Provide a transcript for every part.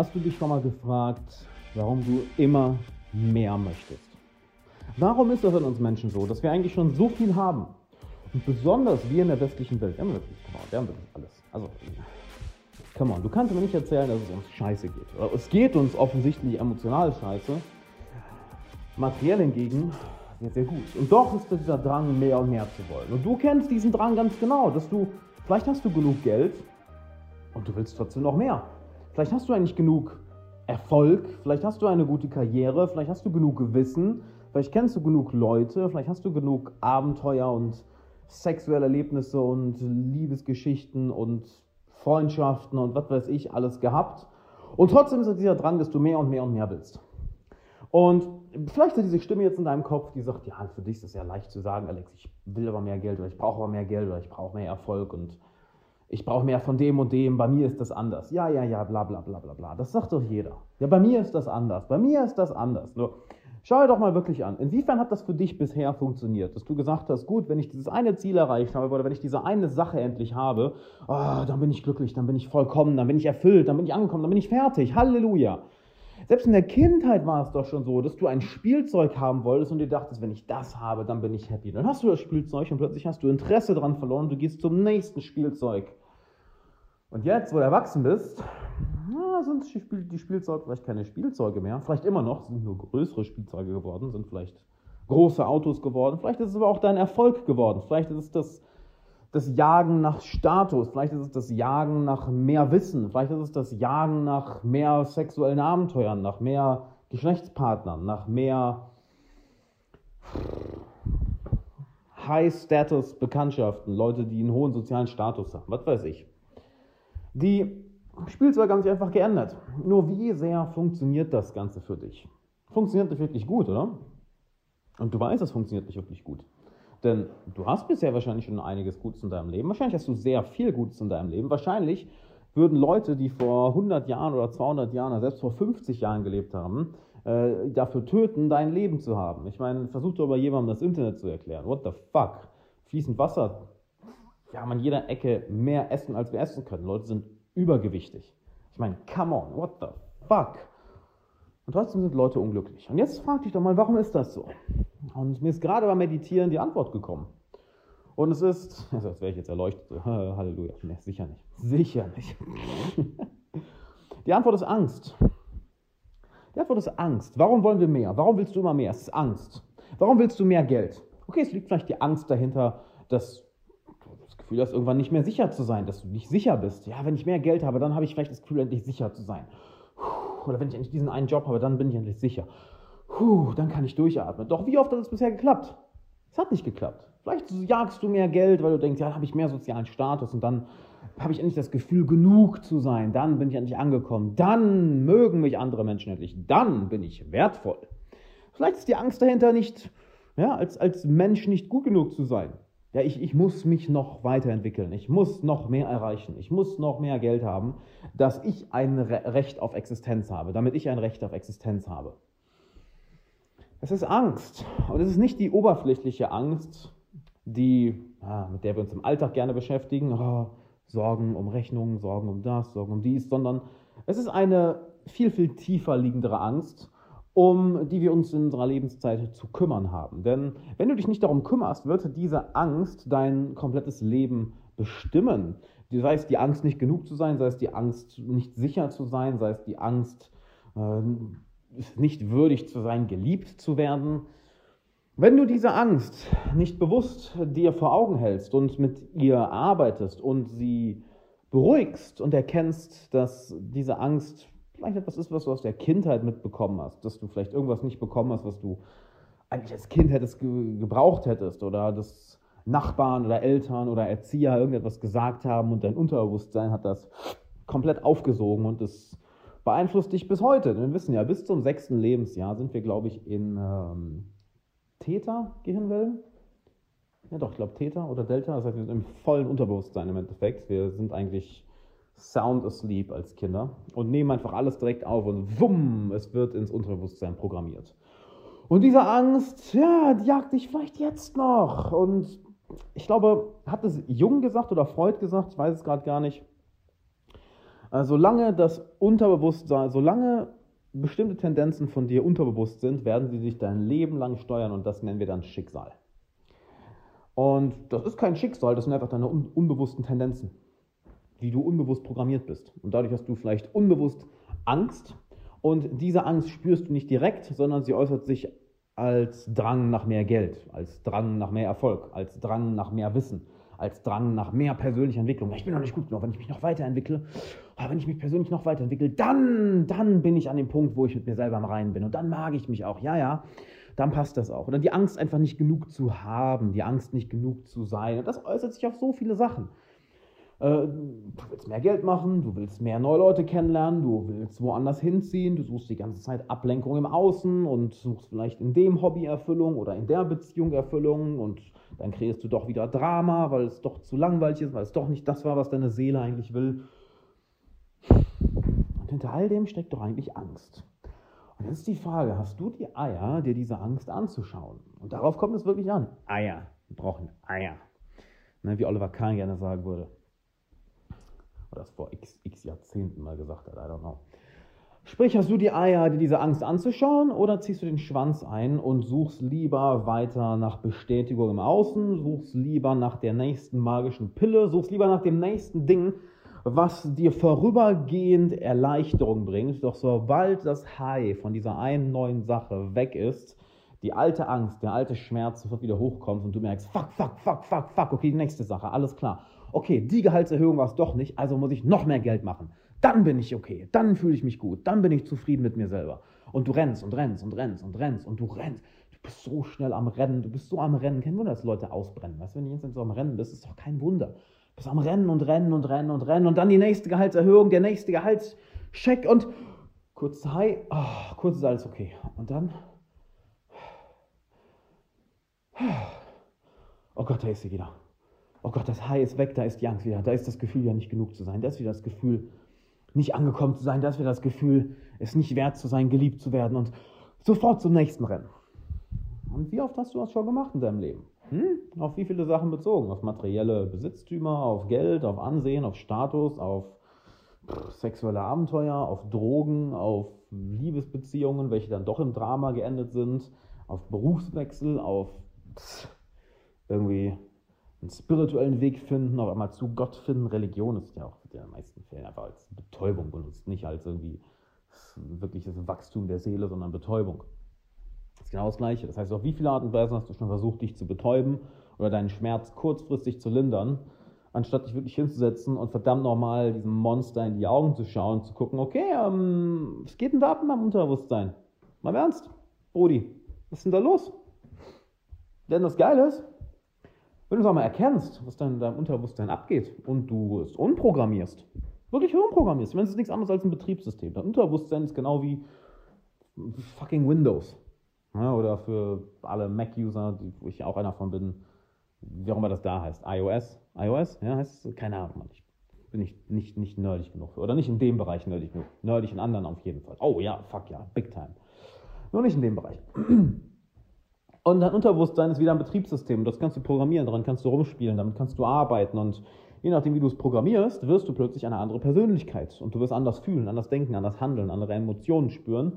Hast du dich schon mal gefragt, warum du immer mehr möchtest? Warum ist das in uns Menschen so, dass wir eigentlich schon so viel haben? Und besonders wir in der westlichen Welt, wir haben wirklich, come wir haben wirklich alles. Also, come on, du kannst mir nicht erzählen, dass es uns scheiße geht. Es geht uns offensichtlich emotional scheiße. Materiell hingegen sehr, sehr gut. Und doch ist dieser Drang, mehr und mehr zu wollen. Und du kennst diesen Drang ganz genau, dass du, vielleicht hast du genug Geld und du willst trotzdem noch mehr. Vielleicht hast du eigentlich genug Erfolg, vielleicht hast du eine gute Karriere, vielleicht hast du genug Wissen, vielleicht kennst du genug Leute, vielleicht hast du genug Abenteuer und sexuelle Erlebnisse und Liebesgeschichten und Freundschaften und was weiß ich alles gehabt. Und trotzdem ist dieser Drang, dass du mehr und mehr und mehr willst. Und vielleicht ist diese Stimme jetzt in deinem Kopf, die sagt, ja, für dich ist es ja leicht zu sagen, Alex, ich will aber mehr Geld oder ich brauche aber mehr Geld oder ich brauche mehr Erfolg und ich brauche mehr von dem und dem, bei mir ist das anders. Ja, ja, ja, bla bla bla bla bla. Das sagt doch jeder. Ja, bei mir ist das anders. Bei mir ist das anders. Nur schau dir doch mal wirklich an. Inwiefern hat das für dich bisher funktioniert? Dass du gesagt hast, gut, wenn ich dieses eine Ziel erreicht habe oder wenn ich diese eine Sache endlich habe, oh, dann bin ich glücklich, dann bin ich vollkommen, dann bin ich erfüllt, dann bin ich angekommen, dann bin ich fertig. Halleluja. Selbst in der Kindheit war es doch schon so, dass du ein Spielzeug haben wolltest und dir dachtest, wenn ich das habe, dann bin ich happy. Dann hast du das Spielzeug und plötzlich hast du Interesse daran verloren und du gehst zum nächsten Spielzeug. Und jetzt, wo du erwachsen bist, na, sind die Spielzeuge vielleicht keine Spielzeuge mehr. Vielleicht immer noch, sind nur größere Spielzeuge geworden, sind vielleicht große Autos geworden. Vielleicht ist es aber auch dein Erfolg geworden. Vielleicht ist es das, das Jagen nach Status. Vielleicht ist es das Jagen nach mehr Wissen. Vielleicht ist es das Jagen nach mehr sexuellen Abenteuern, nach mehr Geschlechtspartnern, nach mehr High-Status-Bekanntschaften, Leute, die einen hohen sozialen Status haben. Was weiß ich. Die Spielzeuge haben sich einfach geändert. Nur wie sehr funktioniert das Ganze für dich? Funktioniert nicht wirklich gut, oder? Und du weißt, es funktioniert nicht wirklich gut. Denn du hast bisher wahrscheinlich schon einiges Gutes in deinem Leben. Wahrscheinlich hast du sehr viel Gutes in deinem Leben. Wahrscheinlich würden Leute, die vor 100 Jahren oder 200 Jahren oder selbst vor 50 Jahren gelebt haben, äh, dafür töten, dein Leben zu haben. Ich meine, versuch doch mal jemandem das Internet zu erklären. What the fuck? Fließend Wasser wir haben an jeder Ecke mehr Essen, als wir essen können. Leute sind übergewichtig. Ich meine, come on, what the fuck? Und trotzdem sind Leute unglücklich. Und jetzt frag dich doch mal, warum ist das so? Und mir ist gerade beim Meditieren die Antwort gekommen. Und es ist, also als wäre ich jetzt erleuchtet, Halleluja, nee, sicher nicht. Sicher nicht. Die Antwort ist Angst. Die Antwort ist Angst. Warum wollen wir mehr? Warum willst du immer mehr? Es ist Angst. Warum willst du mehr Geld? Okay, es liegt vielleicht die Angst dahinter, dass Gefühl hast, irgendwann nicht mehr sicher zu sein, dass du nicht sicher bist. Ja, wenn ich mehr Geld habe, dann habe ich vielleicht das Gefühl, endlich sicher zu sein. Oder wenn ich endlich diesen einen Job habe, dann bin ich endlich sicher. Puh, dann kann ich durchatmen. Doch wie oft hat es bisher geklappt? Es hat nicht geklappt. Vielleicht jagst du mehr Geld, weil du denkst, ja, dann habe ich mehr sozialen Status und dann habe ich endlich das Gefühl, genug zu sein. Dann bin ich endlich angekommen. Dann mögen mich andere Menschen endlich. Dann bin ich wertvoll. Vielleicht ist die Angst dahinter nicht, ja, als, als Mensch nicht gut genug zu sein. Ja, ich, ich muss mich noch weiterentwickeln, ich muss noch mehr erreichen, ich muss noch mehr Geld haben, dass ich ein Recht auf Existenz habe, damit ich ein Recht auf Existenz habe. Es ist Angst. Und es ist nicht die oberflächliche Angst, die, ja, mit der wir uns im Alltag gerne beschäftigen, oh, Sorgen um Rechnungen, Sorgen um das, Sorgen um dies, sondern es ist eine viel, viel tiefer liegendere Angst um die wir uns in unserer Lebenszeit zu kümmern haben. Denn wenn du dich nicht darum kümmerst, wird diese Angst dein komplettes Leben bestimmen. Sei es die Angst, nicht genug zu sein, sei es die Angst, nicht sicher zu sein, sei es die Angst, äh, nicht würdig zu sein, geliebt zu werden. Wenn du diese Angst nicht bewusst dir vor Augen hältst und mit ihr arbeitest und sie beruhigst und erkennst, dass diese Angst vielleicht etwas ist, was du aus der Kindheit mitbekommen hast, dass du vielleicht irgendwas nicht bekommen hast, was du eigentlich als Kind hättest ge gebraucht hättest oder dass Nachbarn oder Eltern oder Erzieher irgendetwas gesagt haben und dein Unterbewusstsein hat das komplett aufgesogen und es beeinflusst dich bis heute. Wir wissen ja, bis zum sechsten Lebensjahr sind wir, glaube ich, in ähm, Theta-Gehirnwellen. Ja doch, ich glaube Theta oder Delta, das heißt, wir sind im vollen Unterbewusstsein im Endeffekt. Wir sind eigentlich sound asleep als Kinder und nehmen einfach alles direkt auf und wumm, es wird ins Unterbewusstsein programmiert. Und diese Angst, ja, die jagt dich vielleicht jetzt noch. Und ich glaube, hat es Jung gesagt oder Freud gesagt, ich weiß es gerade gar nicht. Also solange das Unterbewusstsein, solange bestimmte Tendenzen von dir unterbewusst sind, werden sie sich dein Leben lang steuern und das nennen wir dann Schicksal. Und das ist kein Schicksal, das sind einfach deine un unbewussten Tendenzen, wie du unbewusst programmiert bist. Und dadurch hast du vielleicht unbewusst Angst und diese Angst spürst du nicht direkt, sondern sie äußert sich als Drang nach mehr Geld, als Drang nach mehr Erfolg, als Drang nach mehr Wissen, als Drang nach mehr persönlicher Entwicklung. Ich bin noch nicht gut genug, wenn ich mich noch weiterentwickle, oh, wenn ich mich persönlich noch weiterentwickle, dann, dann bin ich an dem Punkt, wo ich mit mir selber im Reinen bin und dann mag ich mich auch. Ja, ja, dann passt das auch. Oder die Angst einfach nicht genug zu haben, die Angst nicht genug zu sein. Und das äußert sich auf so viele Sachen. Äh, du willst mehr Geld machen, du willst mehr neue Leute kennenlernen, du willst woanders hinziehen, du suchst die ganze Zeit Ablenkung im Außen und suchst vielleicht in dem Hobby Erfüllung oder in der Beziehung Erfüllung und dann kreierst du doch wieder Drama, weil es doch zu langweilig ist, weil es doch nicht das war, was deine Seele eigentlich will. Und hinter all dem steckt doch eigentlich Angst. Und jetzt ist die Frage, hast du die Eier, dir diese Angst anzuschauen? Und darauf kommt es wirklich an. Eier. Wir brauchen Eier. Ne, wie Oliver Kahn gerne sagen würde oder das vor x, x Jahrzehnten mal gesagt hat, I don't know. Sprich, hast du die Eier, dir diese Angst anzuschauen, oder ziehst du den Schwanz ein und suchst lieber weiter nach Bestätigung im Außen, suchst lieber nach der nächsten magischen Pille, suchst lieber nach dem nächsten Ding, was dir vorübergehend Erleichterung bringt. Doch sobald das High von dieser einen neuen Sache weg ist, die alte Angst, der alte Schmerz sofort wieder hochkommt und du merkst, fuck, fuck, fuck, fuck, fuck, okay, die nächste Sache, alles klar okay, die Gehaltserhöhung war es doch nicht, also muss ich noch mehr Geld machen. Dann bin ich okay, dann fühle ich mich gut, dann bin ich zufrieden mit mir selber. Und du rennst und rennst und rennst und rennst und du rennst. Du bist so schnell am Rennen, du bist so am Rennen. Kein Wunder, dass Leute ausbrennen. Weißt du, wenn du jetzt so am Rennen bist, ist doch kein Wunder. Du bist am Rennen und Rennen und Rennen und Rennen und dann die nächste Gehaltserhöhung, der nächste Gehaltscheck und kurz High, oh, kurz ist alles okay. Und dann. Oh Gott, da ist sie wieder oh Gott, das High ist weg, da ist die Angst wieder, da ist das Gefühl ja nicht genug zu sein, da ist wieder das Gefühl, nicht angekommen zu sein, da ist wieder das Gefühl, es nicht wert zu sein, geliebt zu werden und sofort zum nächsten Rennen. Und wie oft hast du das schon gemacht in deinem Leben? Hm? Auf wie viele Sachen bezogen? Auf materielle Besitztümer, auf Geld, auf Ansehen, auf Status, auf sexuelle Abenteuer, auf Drogen, auf Liebesbeziehungen, welche dann doch im Drama geendet sind, auf Berufswechsel, auf irgendwie einen spirituellen Weg finden, auf einmal zu Gott finden. Religion ist ja auch in den meisten Fällen einfach als Betäubung benutzt, nicht als irgendwie wirkliches Wachstum der Seele, sondern Betäubung. Das ist genau das Gleiche. Das heißt, auf wie viele Art und Weise hast du schon versucht, dich zu betäuben oder deinen Schmerz kurzfristig zu lindern, anstatt dich wirklich hinzusetzen und verdammt nochmal diesem Monster in die Augen zu schauen und zu gucken, okay, ähm, was geht denn da ab in meinem Unterbewusstsein? Mal ernst, Brudi, was ist denn da los? Denn das Geile ist, wenn du es einmal erkennst, was dann in deinem Unterbewusstsein abgeht und du es umprogrammierst, wirklich umprogrammierst, wenn es nichts anderes als ein Betriebssystem. Dein Unterbewusstsein ist genau wie fucking Windows. Ja, oder für alle Mac-User, wo ich auch einer von bin, wie auch immer das da heißt, iOS, iOS, ja, heißt es, keine Ahnung, ich bin ich nicht, nicht nerdig genug für. Oder nicht in dem Bereich nerdig genug. Nerdig in anderen auf jeden Fall. Oh ja, fuck ja, big time. Nur nicht in dem Bereich. Und dein Unterbewusstsein ist wieder ein Betriebssystem. Das kannst du programmieren, daran kannst du rumspielen, damit kannst du arbeiten. Und je nachdem, wie du es programmierst, wirst du plötzlich eine andere Persönlichkeit. Und du wirst anders fühlen, anders denken, anders handeln, andere Emotionen spüren.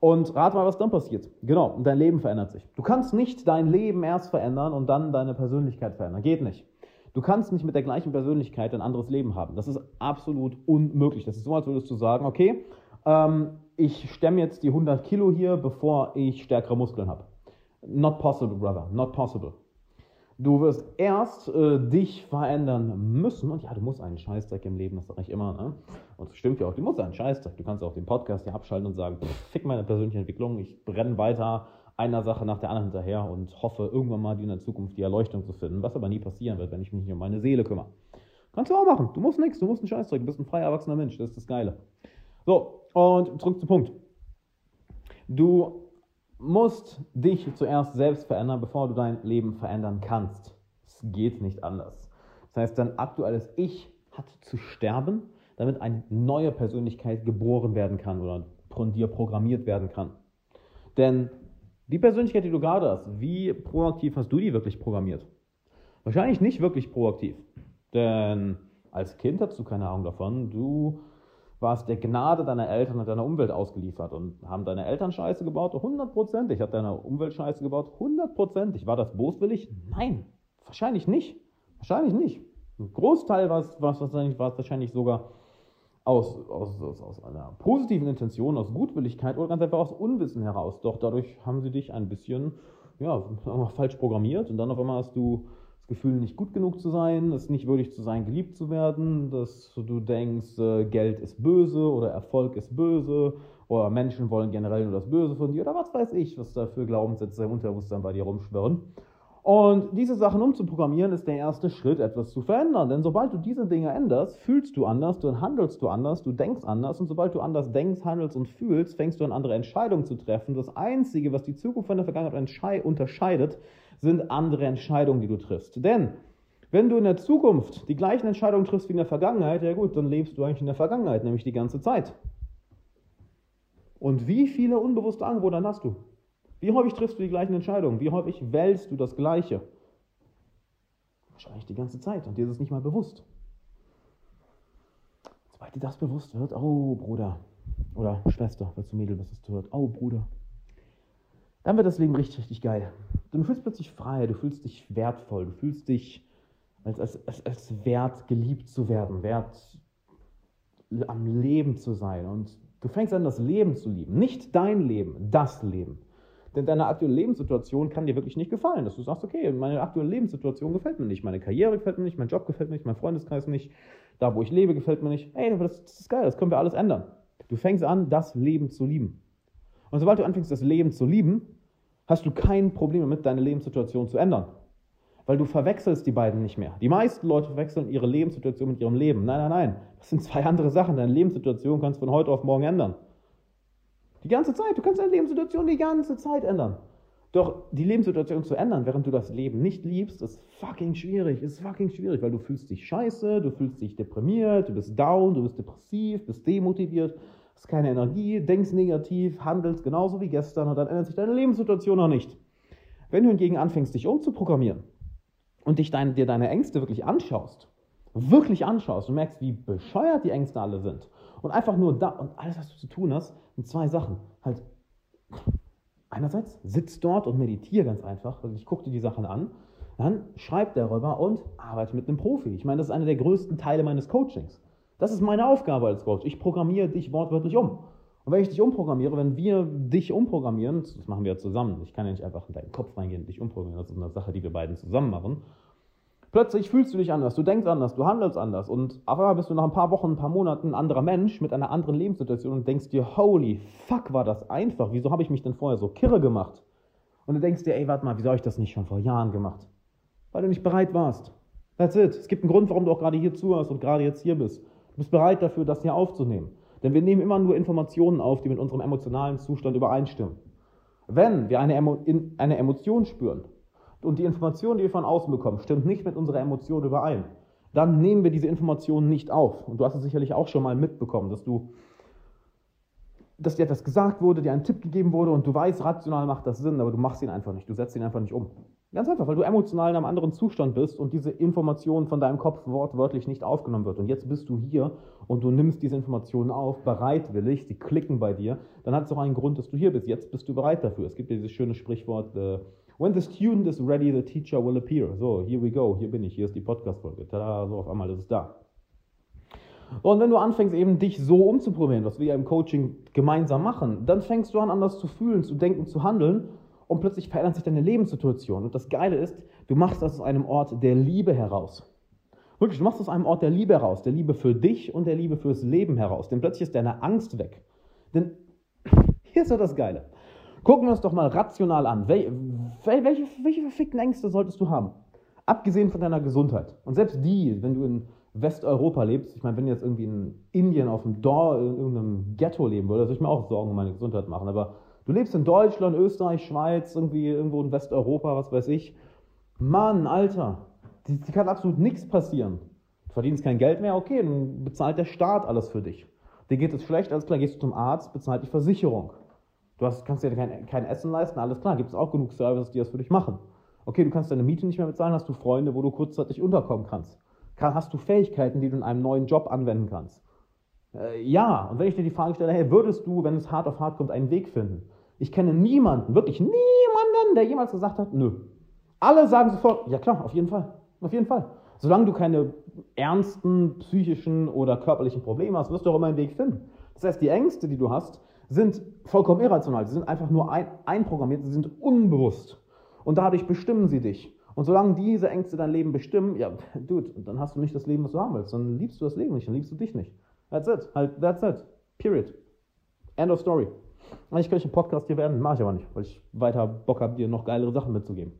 Und rat mal, was dann passiert. Genau, dein Leben verändert sich. Du kannst nicht dein Leben erst verändern und dann deine Persönlichkeit verändern. Geht nicht. Du kannst nicht mit der gleichen Persönlichkeit ein anderes Leben haben. Das ist absolut unmöglich. Das ist so, als würdest du sagen, okay, ähm, ich stemme jetzt die 100 Kilo hier, bevor ich stärkere Muskeln habe. Not possible, brother, not possible. Du wirst erst äh, dich verändern müssen. Und ja, du musst einen Scheißdreck im Leben, das sage ich immer. Ne? Und das stimmt ja auch, du musst einen Scheißdreck. Du kannst auch den Podcast hier abschalten und sagen, fick meine persönliche Entwicklung, ich brenne weiter einer Sache nach der anderen hinterher und hoffe, irgendwann mal in der Zukunft die Erleuchtung zu finden, was aber nie passieren wird, wenn ich mich nicht um meine Seele kümmere. Kannst du auch machen. Du musst nichts, du musst einen Scheißdreck, du bist ein frei erwachsener Mensch, das ist das Geile. So, und zurück zum Punkt. Du musst dich zuerst selbst verändern, bevor du dein Leben verändern kannst. Es geht nicht anders. Das heißt, dein aktuelles Ich hat zu sterben, damit eine neue Persönlichkeit geboren werden kann oder von dir programmiert werden kann. Denn die Persönlichkeit, die du gerade hast, wie proaktiv hast du die wirklich programmiert? Wahrscheinlich nicht wirklich proaktiv. Denn als Kind hast du keine Ahnung davon. Du warst der Gnade deiner Eltern und deiner Umwelt ausgeliefert. Und haben deine Eltern Scheiße gebaut? Hundertprozentig. Hat deine Umwelt Scheiße gebaut? Hundertprozentig. War das boswillig? Nein, wahrscheinlich nicht. Wahrscheinlich nicht. Ein Großteil war es wahrscheinlich, war es wahrscheinlich sogar aus, aus, aus, aus einer positiven Intention, aus Gutwilligkeit oder ganz einfach aus Unwissen heraus. Doch dadurch haben sie dich ein bisschen ja, falsch programmiert und dann auf einmal hast du Gefühl, nicht gut genug zu sein, es nicht würdig zu sein, geliebt zu werden, dass du denkst, äh, Geld ist böse oder Erfolg ist böse oder Menschen wollen generell nur das Böse von dir oder was weiß ich, was da für Glaubenssätze im Unterbewusstsein bei dir rumschwirren. Und diese Sachen umzuprogrammieren ist der erste Schritt, etwas zu verändern. Denn sobald du diese Dinge änderst, fühlst du anders, dann handelst du anders, du denkst anders. Und sobald du anders denkst, handelst und fühlst, fängst du an, andere Entscheidungen zu treffen. Das Einzige, was die Zukunft von der Vergangenheit unterscheidet, sind andere Entscheidungen, die du triffst. Denn wenn du in der Zukunft die gleichen Entscheidungen triffst wie in der Vergangenheit, ja gut, dann lebst du eigentlich in der Vergangenheit, nämlich die ganze Zeit. Und wie viele unbewusste Angebote hast du? Wie häufig triffst du die gleichen Entscheidungen? Wie häufig wählst du das Gleiche? Wahrscheinlich die ganze Zeit und dir ist es nicht mal bewusst. Sobald dir das bewusst wird, oh Bruder oder Schwester, falls du Mädel bist, das hört, oh Bruder, dann wird das Leben richtig, richtig geil. Du fühlst plötzlich frei, du fühlst dich wertvoll, du fühlst dich als, als, als, als wert, geliebt zu werden, wert am Leben zu sein und du fängst an, das Leben zu lieben. Nicht dein Leben, das Leben. Denn deine aktuelle Lebenssituation kann dir wirklich nicht gefallen, dass du sagst, okay, meine aktuelle Lebenssituation gefällt mir nicht, meine Karriere gefällt mir nicht, mein Job gefällt mir nicht, mein Freundeskreis nicht, da wo ich lebe gefällt mir nicht. Ey, das, das ist geil, das können wir alles ändern. Du fängst an, das Leben zu lieben. Und sobald du anfängst, das Leben zu lieben, hast du kein Problem damit, deine Lebenssituation zu ändern. Weil du verwechselst die beiden nicht mehr. Die meisten Leute verwechseln ihre Lebenssituation mit ihrem Leben. Nein, nein, nein. Das sind zwei andere Sachen. Deine Lebenssituation kannst du von heute auf morgen ändern. Die ganze Zeit. Du kannst deine Lebenssituation die ganze Zeit ändern. Doch die Lebenssituation zu ändern, während du das Leben nicht liebst, ist fucking schwierig. Ist fucking schwierig, weil du fühlst dich scheiße, du fühlst dich deprimiert, du bist down, du bist depressiv, bist demotiviert, hast keine Energie, denkst negativ, handelst genauso wie gestern und dann ändert sich deine Lebenssituation noch nicht. Wenn du hingegen anfängst, dich umzuprogrammieren und dich dein, dir deine Ängste wirklich anschaust, wirklich anschaust und merkst, wie bescheuert die Ängste alle sind und einfach nur da und alles, was du zu tun hast, sind zwei Sachen. Halt, einerseits sitz dort und meditiere ganz einfach. Also ich gucke dir die Sachen an, dann schreib darüber und arbeite mit einem Profi. Ich meine, das ist einer der größten Teile meines Coachings. Das ist meine Aufgabe als Coach. Ich programmiere dich wortwörtlich um. Und wenn ich dich umprogrammiere, wenn wir dich umprogrammieren, das machen wir ja zusammen. Ich kann ja nicht einfach in deinen Kopf reingehen und dich umprogrammieren. Das ist eine Sache, die wir beiden zusammen machen. Plötzlich fühlst du dich anders, du denkst anders, du handelst anders und auf einmal bist du nach ein paar Wochen, ein paar Monaten ein anderer Mensch mit einer anderen Lebenssituation und denkst dir, holy fuck, war das einfach, wieso habe ich mich denn vorher so kirre gemacht? Und du denkst dir, ey, warte mal, wieso habe ich das nicht schon vor Jahren gemacht? Weil du nicht bereit warst. That's it. Es gibt einen Grund, warum du auch gerade hier zuhörst und gerade jetzt hier bist. Du bist bereit dafür, das hier aufzunehmen. Denn wir nehmen immer nur Informationen auf, die mit unserem emotionalen Zustand übereinstimmen. Wenn wir eine, Emo eine Emotion spüren, und die Information, die wir von außen bekommen, stimmt nicht mit unserer Emotion überein, dann nehmen wir diese Informationen nicht auf. Und du hast es sicherlich auch schon mal mitbekommen, dass du, dass dir etwas gesagt wurde, dir ein Tipp gegeben wurde und du weißt, rational macht das Sinn, aber du machst ihn einfach nicht, du setzt ihn einfach nicht um. Ganz einfach, weil du emotional in einem anderen Zustand bist und diese Information von deinem Kopf wortwörtlich nicht aufgenommen wird. Und jetzt bist du hier und du nimmst diese Informationen auf, bereitwillig, sie klicken bei dir, dann hat es auch einen Grund, dass du hier bist. Jetzt bist du bereit dafür. Es gibt ja dieses schöne Sprichwort, äh, When the student is ready, the teacher will appear. So, here we go, hier bin ich, hier ist die Podcast-Folge. Tada, so auf einmal ist es da. Und wenn du anfängst, eben dich so umzuprobieren, was wir ja im Coaching gemeinsam machen, dann fängst du an, anders zu fühlen, zu denken, zu handeln und plötzlich verändert sich deine Lebenssituation. Und das Geile ist, du machst das aus einem Ort der Liebe heraus. Wirklich, du machst das aus einem Ort der Liebe heraus, der Liebe für dich und der Liebe fürs Leben heraus. Denn plötzlich ist deine Angst weg. Denn hier ist doch das Geile. Gucken wir uns doch mal rational an. Wel welche, welche verfickten Ängste solltest du haben? Abgesehen von deiner Gesundheit. Und selbst die, wenn du in Westeuropa lebst, ich meine, wenn du jetzt irgendwie in Indien auf dem Dorf, in irgendeinem Ghetto leben würdest, würde ich mir auch Sorgen um meine Gesundheit machen. Aber du lebst in Deutschland, Österreich, Schweiz, irgendwie irgendwo in Westeuropa, was weiß ich. Mann, Alter, die, kann absolut nichts passieren. Du verdienst kein Geld mehr, okay, dann bezahlt der Staat alles für dich. Dir geht es schlecht, alles klar, gehst du zum Arzt, bezahlt die Versicherung. Du hast, kannst dir kein, kein Essen leisten, alles klar, gibt es auch genug Services, die das für dich machen. Okay, du kannst deine Miete nicht mehr bezahlen, hast du Freunde, wo du kurzzeitig unterkommen kannst. Hast du Fähigkeiten, die du in einem neuen Job anwenden kannst. Äh, ja, und wenn ich dir die Frage stelle, hey, würdest du, wenn es hart auf hart kommt, einen Weg finden? Ich kenne niemanden, wirklich niemanden, der jemals gesagt hat, nö. Alle sagen sofort, ja klar, auf jeden Fall, auf jeden Fall. Solange du keine ernsten psychischen oder körperlichen Probleme hast, wirst du auch immer einen Weg finden. Das heißt, die Ängste, die du hast, sind vollkommen irrational. Sie sind einfach nur ein, einprogrammiert, sie sind unbewusst. Und dadurch bestimmen sie dich. Und solange diese Ängste dein Leben bestimmen, ja, dude, dann hast du nicht das Leben, was du haben willst. Dann liebst du das Leben nicht, dann liebst du dich nicht. That's it. Halt, that's it. Period. End of story. Eigentlich könnte ich einen Podcast hier werden, mache ich aber nicht, weil ich weiter Bock habe, dir noch geilere Sachen mitzugeben.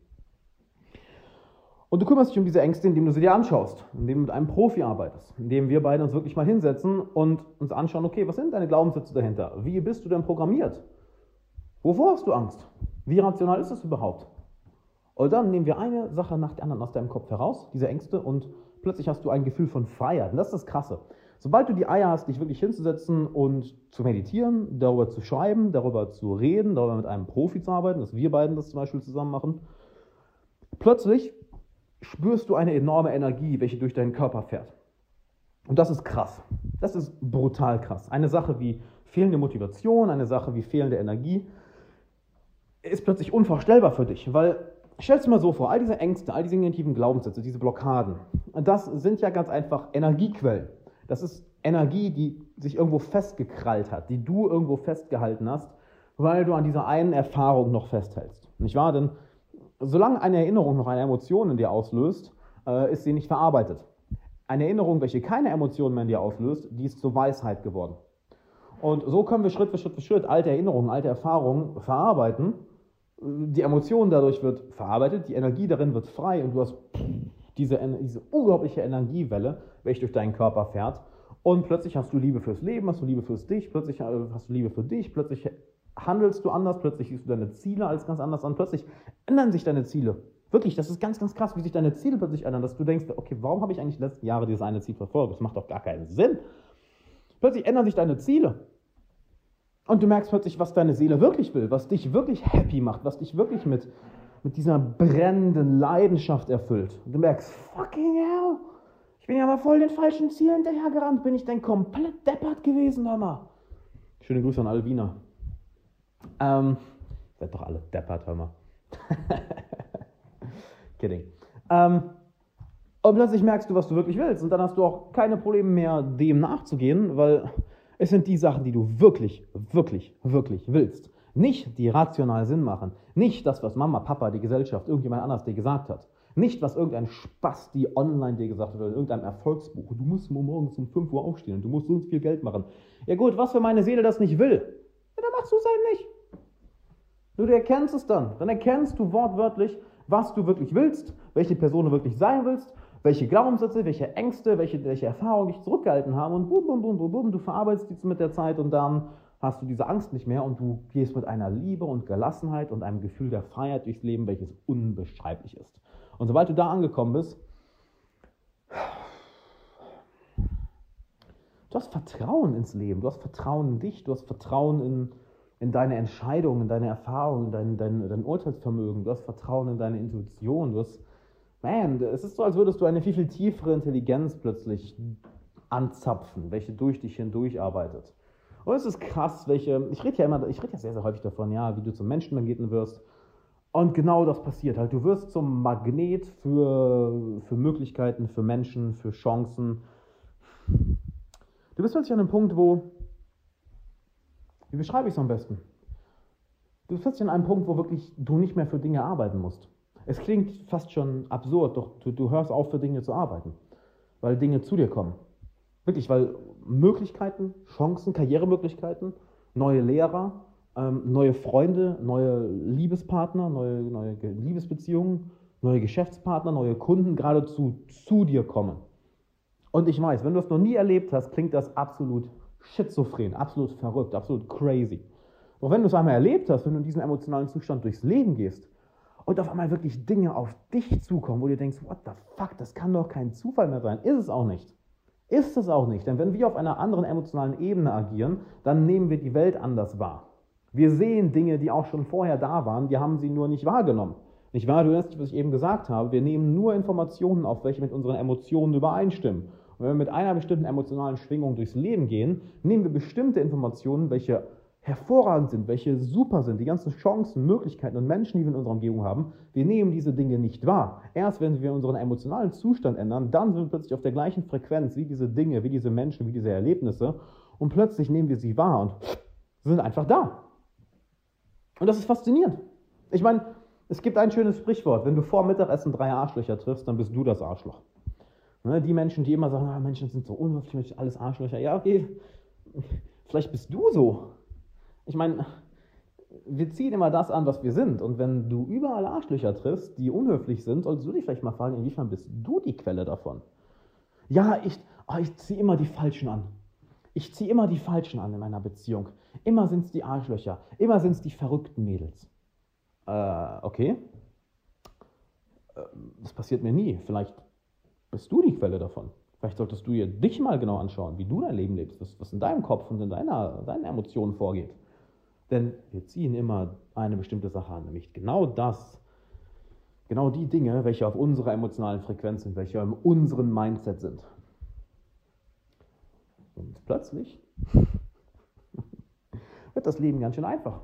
Und du kümmerst dich um diese Ängste, indem du sie dir anschaust, indem du mit einem Profi arbeitest, indem wir beide uns wirklich mal hinsetzen und uns anschauen, okay, was sind deine Glaubenssätze dahinter? Wie bist du denn programmiert? Wovor hast du Angst? Wie rational ist das überhaupt? Und dann nehmen wir eine Sache nach der anderen aus deinem Kopf heraus, diese Ängste, und plötzlich hast du ein Gefühl von Freiheit. Und das ist das Krasse. Sobald du die Eier hast, dich wirklich hinzusetzen und zu meditieren, darüber zu schreiben, darüber zu reden, darüber mit einem Profi zu arbeiten, dass wir beiden das zum Beispiel zusammen machen, plötzlich spürst du eine enorme Energie, welche durch deinen Körper fährt. Und das ist krass. Das ist brutal krass. Eine Sache wie fehlende Motivation, eine Sache wie fehlende Energie ist plötzlich unvorstellbar für dich, weil stell dir mal so vor, all diese Ängste, all diese negativen Glaubenssätze, diese Blockaden, das sind ja ganz einfach Energiequellen. Das ist Energie, die sich irgendwo festgekrallt hat, die du irgendwo festgehalten hast, weil du an dieser einen Erfahrung noch festhältst. Nicht wahr? Denn solange eine Erinnerung noch eine Emotion in dir auslöst, äh, ist sie nicht verarbeitet. Eine Erinnerung, welche keine Emotionen mehr in dir auslöst, die ist zur Weisheit geworden. Und so können wir Schritt für Schritt für Schritt alte Erinnerungen, alte Erfahrungen verarbeiten. Die Emotion dadurch wird verarbeitet, die Energie darin wird frei und du hast diese, diese unglaubliche Energiewelle, welche durch deinen Körper fährt. Und plötzlich hast du Liebe fürs Leben, hast du Liebe fürs dich, plötzlich äh, hast du Liebe für dich, plötzlich handelst du anders, plötzlich siehst du deine Ziele als ganz anders an, plötzlich ändern sich deine Ziele. Wirklich, das ist ganz, ganz krass, wie sich deine Ziele plötzlich ändern, dass du denkst, okay, warum habe ich eigentlich die letzten Jahre dieses eine Ziel verfolgt? Das macht doch gar keinen Sinn. Plötzlich ändern sich deine Ziele. Und du merkst plötzlich, was deine Seele wirklich will, was dich wirklich happy macht, was dich wirklich mit, mit dieser brennenden Leidenschaft erfüllt. Und du merkst, fucking hell, ich bin ja mal voll den falschen Zielen hinterhergerannt. Bin ich denn komplett deppert gewesen, hör mal. Schöne Grüße an alle Wiener. Ähm, seid doch alle deppert, hör mal. Kidding. Ähm, und plötzlich merkst du, was du wirklich willst. Und dann hast du auch keine Probleme mehr, dem nachzugehen, weil es sind die Sachen, die du wirklich, wirklich, wirklich willst. Nicht die rational Sinn machen. Nicht das, was Mama, Papa, die Gesellschaft, irgendjemand anders dir gesagt hat. Nicht, was irgendein Spaß, die online dir gesagt hat oder in irgendeinem Erfolgsbuch. Du musst morgens um 5 Uhr aufstehen und du musst so viel Geld machen. Ja gut, was für meine Seele das nicht will, ja, dann machst du es halt nicht. Nur du erkennst es dann. Dann erkennst du wortwörtlich, was du wirklich willst, welche Person du wirklich sein willst, welche Glaubenssätze, welche Ängste, welche, welche Erfahrungen dich zurückgehalten haben und bum, bum, bum, bum, bum, du verarbeitest die mit der Zeit und dann hast du diese Angst nicht mehr und du gehst mit einer Liebe und Gelassenheit und einem Gefühl der Freiheit durchs Leben, welches unbeschreiblich ist. Und sobald du da angekommen bist, du hast Vertrauen ins Leben, du hast Vertrauen in dich, du hast Vertrauen in, in deine Entscheidungen, in deine Erfahrungen, in dein, dein, dein Urteilsvermögen, du hast Vertrauen in deine Intuition, du hast, man, es ist so, als würdest du eine viel, viel tiefere Intelligenz plötzlich anzapfen, welche durch dich hindurch arbeitet. Und es ist krass, welche, ich rede ja immer, ich rede ja sehr, sehr häufig davon, ja, wie du zum Menschen begegnen wirst. Und genau das passiert halt. Du wirst zum Magnet für, für Möglichkeiten, für Menschen, für Chancen. Du bist plötzlich an einem Punkt, wo, wie beschreibe ich es am besten? Du bist plötzlich an einem Punkt, wo wirklich du nicht mehr für Dinge arbeiten musst. Es klingt fast schon absurd, doch du, du hörst auf, für Dinge zu arbeiten, weil Dinge zu dir kommen. Wirklich, weil Möglichkeiten, Chancen, Karrieremöglichkeiten, neue Lehrer, ähm, neue Freunde, neue Liebespartner, neue, neue Liebesbeziehungen, neue Geschäftspartner, neue Kunden geradezu zu dir kommen. Und ich weiß, wenn du das noch nie erlebt hast, klingt das absolut schizophren, absolut verrückt, absolut crazy. Doch wenn du es einmal erlebt hast, wenn du in diesem emotionalen Zustand durchs Leben gehst und auf einmal wirklich Dinge auf dich zukommen, wo du denkst, what the fuck, das kann doch kein Zufall mehr sein, ist es auch nicht. Ist es auch nicht, denn wenn wir auf einer anderen emotionalen Ebene agieren, dann nehmen wir die Welt anders wahr. Wir sehen Dinge, die auch schon vorher da waren, wir haben sie nur nicht wahrgenommen. Nicht wahr? Du erinnerst dich, was ich eben gesagt habe. Wir nehmen nur Informationen auf, welche mit unseren Emotionen übereinstimmen. Und wenn wir mit einer bestimmten emotionalen Schwingung durchs Leben gehen, nehmen wir bestimmte Informationen, welche hervorragend sind, welche super sind, die ganzen Chancen, Möglichkeiten und Menschen, die wir in unserer Umgebung haben, wir nehmen diese Dinge nicht wahr. Erst wenn wir unseren emotionalen Zustand ändern, dann sind wir plötzlich auf der gleichen Frequenz wie diese Dinge, wie diese Menschen, wie diese Erlebnisse und plötzlich nehmen wir sie wahr und sind einfach da. Und das ist faszinierend. Ich meine, es gibt ein schönes Sprichwort, wenn du vor Mittagessen drei Arschlöcher triffst, dann bist du das Arschloch. Ne, die Menschen, die immer sagen, ah, Menschen sind so unhöflich, alles Arschlöcher. Ja, okay, vielleicht bist du so. Ich meine, wir ziehen immer das an, was wir sind. Und wenn du überall Arschlöcher triffst, die unhöflich sind, solltest du dich vielleicht mal fragen, inwiefern bist du die Quelle davon? Ja, ich, oh, ich ziehe immer die Falschen an. Ich ziehe immer die Falschen an in meiner Beziehung. Immer sind es die Arschlöcher. Immer sind es die verrückten Mädels. Äh, okay. Äh, das passiert mir nie. Vielleicht bist du die Quelle davon. Vielleicht solltest du dir dich mal genau anschauen, wie du dein Leben lebst, was, was in deinem Kopf und in deiner, deinen Emotionen vorgeht. Denn wir ziehen immer eine bestimmte Sache an, nämlich genau das, genau die Dinge, welche auf unserer emotionalen Frequenz sind, welche in unserem Mindset sind. Und plötzlich wird das Leben ganz schön einfach.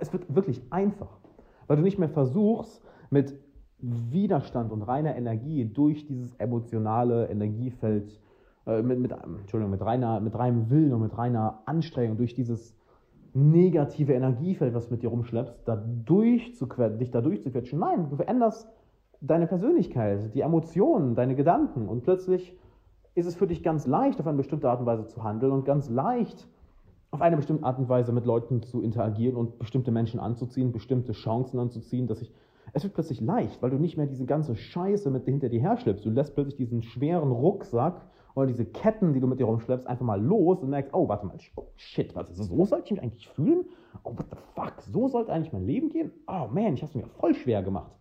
Es wird wirklich einfach, weil du nicht mehr versuchst, mit Widerstand und reiner Energie durch dieses emotionale Energiefeld, äh, mit, mit, Entschuldigung, mit, reiner, mit reinem Willen und mit reiner Anstrengung, durch dieses negative Energiefeld, was du mit dir rumschleppst, da durchzuquetschen, dich da durchzuquetschen. Nein, du veränderst deine Persönlichkeit, die Emotionen, deine Gedanken und plötzlich ist es für dich ganz leicht, auf eine bestimmte Art und Weise zu handeln und ganz leicht, auf eine bestimmte Art und Weise mit Leuten zu interagieren und bestimmte Menschen anzuziehen, bestimmte Chancen anzuziehen, dass ich es wird plötzlich leicht, weil du nicht mehr diese ganze Scheiße mit hinter dir her schleppst. Du lässt plötzlich diesen schweren Rucksack oder diese Ketten, die du mit dir rumschleppst, einfach mal los und merkst, oh, warte mal, oh, shit, was ist das? So sollte ich mich eigentlich fühlen? Oh, what the fuck, so sollte eigentlich mein Leben gehen? Oh man, ich habe es mir voll schwer gemacht.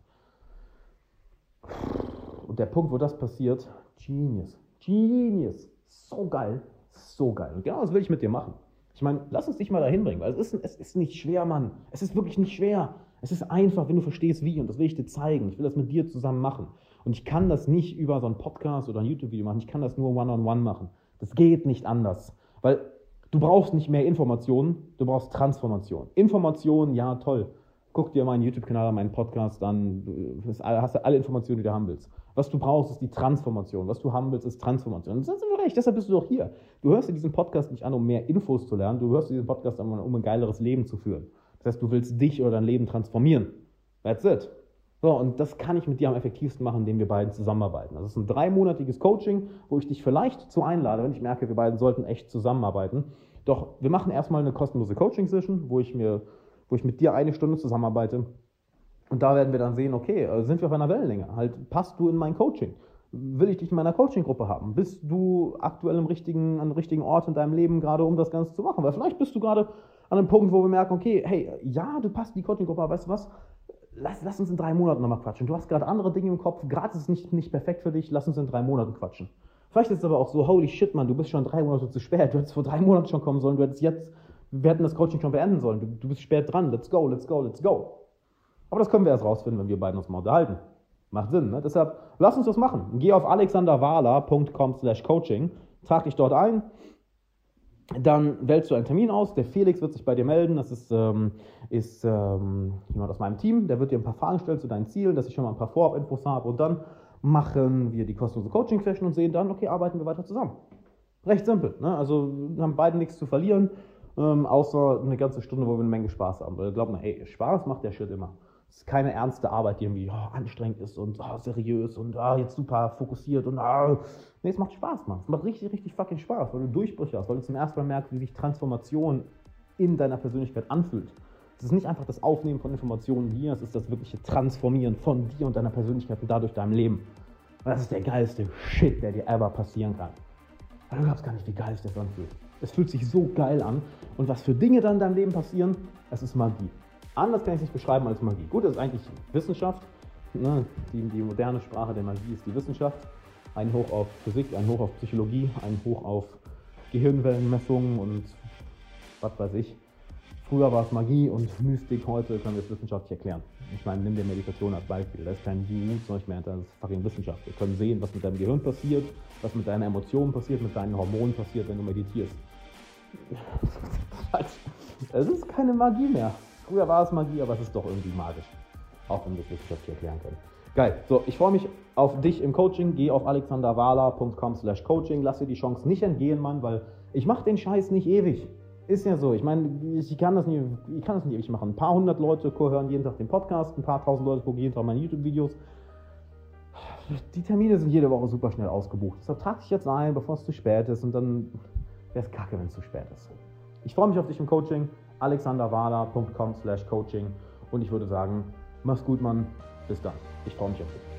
Und der Punkt, wo das passiert, Genius, Genius, so geil, so geil. Und genau das will ich mit dir machen. Ich meine, lass uns dich mal dahin bringen, weil es ist, es ist nicht schwer, Mann. Es ist wirklich nicht schwer. Es ist einfach, wenn du verstehst, wie. Und das will ich dir zeigen. Ich will das mit dir zusammen machen. Und ich kann das nicht über so einen Podcast oder ein YouTube-Video machen. Ich kann das nur one-on-one -on -one machen. Das geht nicht anders. Weil du brauchst nicht mehr Informationen, du brauchst Transformation. Informationen, ja, toll. Guck dir meinen YouTube-Kanal an, meinen Podcast an. Du hast alle Informationen, die du haben willst. Was du brauchst, ist die Transformation. Was du haben willst, ist Transformation. Das ist recht, deshalb bist du doch hier. Du hörst dir diesen Podcast nicht an, um mehr Infos zu lernen. Du hörst dir diesen Podcast an, um ein geileres Leben zu führen. Das heißt, du willst dich oder dein Leben transformieren. That's it. So, und das kann ich mit dir am effektivsten machen, indem wir beiden zusammenarbeiten. Das ist ein dreimonatiges Coaching, wo ich dich vielleicht zu einlade, wenn ich merke, wir beiden sollten echt zusammenarbeiten. Doch wir machen erstmal eine kostenlose Coaching-Session, wo ich wo ich mit dir eine Stunde zusammenarbeite. Und da werden wir dann sehen, okay, äh, sind wir auf einer Wellenlänge? Halt, passt du in mein Coaching? Will ich dich in meiner Coaching-Gruppe haben? Bist du aktuell im richtigen, an richtigen Ort in deinem Leben gerade, um das Ganze zu machen? Weil vielleicht bist du gerade an einem Punkt, wo wir merken, okay, hey, ja, du passt in die Coaching-Gruppe, aber weißt du was? Lass, lass uns in drei Monaten nochmal quatschen. Du hast gerade andere Dinge im Kopf, gerade ist es nicht, nicht perfekt für dich, lass uns in drei Monaten quatschen. Vielleicht ist es aber auch so, holy shit, Mann, du bist schon drei Monate zu spät. Du hättest vor drei Monaten schon kommen sollen, du hättest jetzt, wir hätten das Coaching schon beenden sollen. Du, du bist spät dran, let's go, let's go, let's go. Aber das können wir erst rausfinden, wenn wir beiden uns mal unterhalten. Macht Sinn, ne? Deshalb, lass uns das machen. Geh auf alexanderwala.com slash coaching, trag dich dort ein, dann wählst du einen Termin aus. Der Felix wird sich bei dir melden. Das ist, ähm, ist ähm, jemand aus meinem Team. Der wird dir ein paar Fragen stellen zu deinen Zielen, dass ich schon mal ein paar Vorab-Infos habe. Und dann machen wir die kostenlose Coaching-Session und sehen dann, okay, arbeiten wir weiter zusammen. Recht simpel. Ne? Also haben beide nichts zu verlieren, ähm, außer eine ganze Stunde, wo wir eine Menge Spaß haben. Weil glaubt man, ey, Spaß macht der Shit immer. Es ist keine ernste Arbeit, die irgendwie oh, anstrengend ist und oh, seriös und oh, jetzt super fokussiert und oh. nee, es macht Spaß, Mann. Es macht richtig, richtig fucking Spaß, weil du Durchbrüche hast, weil du zum ersten Mal merkst, wie sich Transformation in deiner Persönlichkeit anfühlt. Es ist nicht einfach das Aufnehmen von Informationen hier, es ist das wirkliche Transformieren von dir und deiner Persönlichkeit und dadurch deinem Leben. Und das ist der geilste Shit, der dir ever passieren kann. Weil du glaubst gar nicht, wie geil sich das anfühlt. Es fühlt sich so geil an. Und was für Dinge dann in deinem Leben passieren, es ist Magie. Anders kann ich es nicht beschreiben als Magie. Gut, das ist eigentlich Wissenschaft. Ne? Die, die moderne Sprache der Magie ist die Wissenschaft. Ein Hoch auf Physik, ein Hoch auf Psychologie, ein Hoch auf Gehirnwellenmessungen und was weiß ich. Früher war es Magie und Mystik, heute können wir es wissenschaftlich erklären. Ich meine, nimm dir Meditation als Beispiel. Das ist kein ich meine, das ist fucking Wissenschaft. Wir können sehen, was mit deinem Gehirn passiert, was mit deinen Emotionen passiert, mit deinen Hormonen passiert, wenn du meditierst. Es ist keine Magie mehr. Früher war es Magie, aber es ist doch irgendwie magisch. Auch wenn wir es wissenschaftlich erklären können. Geil. So, ich freue mich auf dich im Coaching. Geh auf alexanderwala.com slash coaching. Lass dir die Chance nicht entgehen, Mann, weil ich mache den Scheiß nicht ewig. Ist ja so. Ich meine, ich kann das nicht, ich kann das nicht ewig machen. Ein paar hundert Leute hören jeden Tag den Podcast, ein paar tausend Leute gucken jeden Tag meine YouTube-Videos. Die Termine sind jede Woche super schnell ausgebucht. Deshalb trag dich jetzt ein, bevor es zu spät ist und dann wäre es kacke, wenn es zu spät ist. Ich freue mich auf dich im Coaching. alexanderwala.com slash coaching und ich würde sagen, mach's gut, Mann. Bis dann. Ich freue mich auf dich.